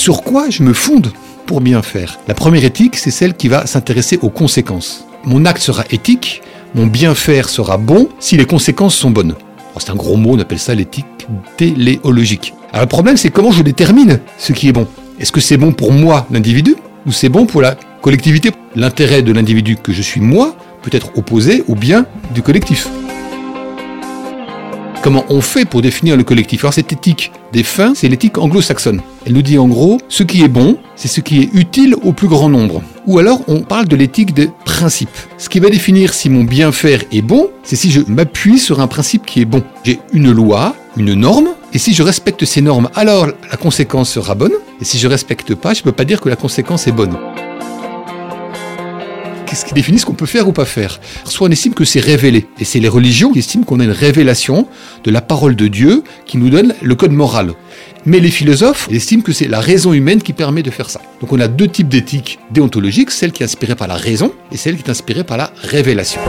Sur quoi je me fonde pour bien faire La première éthique, c'est celle qui va s'intéresser aux conséquences. Mon acte sera éthique, mon bien faire sera bon si les conséquences sont bonnes. C'est un gros mot, on appelle ça l'éthique téléologique. Alors le problème, c'est comment je détermine ce qui est bon. Est-ce que c'est bon pour moi, l'individu, ou c'est bon pour la collectivité? L'intérêt de l'individu que je suis moi peut être opposé au bien du collectif. Comment on fait pour définir le collectif? Alors cette éthique des fins, c'est l'éthique anglo-saxonne. Elle nous dit en gros, ce qui est bon, c'est ce qui est utile au plus grand nombre. Ou alors on parle de l'éthique des principes. Ce qui va définir si mon bien faire est bon, c'est si je m'appuie sur un principe qui est bon. J'ai une loi, une norme, et si je respecte ces normes, alors la conséquence sera bonne. Et si je respecte pas, je ne peux pas dire que la conséquence est bonne qu'est-ce qui définit ce qu'on peut faire ou pas faire Soit on estime que c'est révélé, et c'est les religions qui estiment qu'on a une révélation de la parole de Dieu qui nous donne le code moral. Mais les philosophes estiment que c'est la raison humaine qui permet de faire ça. Donc on a deux types d'éthique déontologique, celle qui est inspirée par la raison et celle qui est inspirée par la révélation.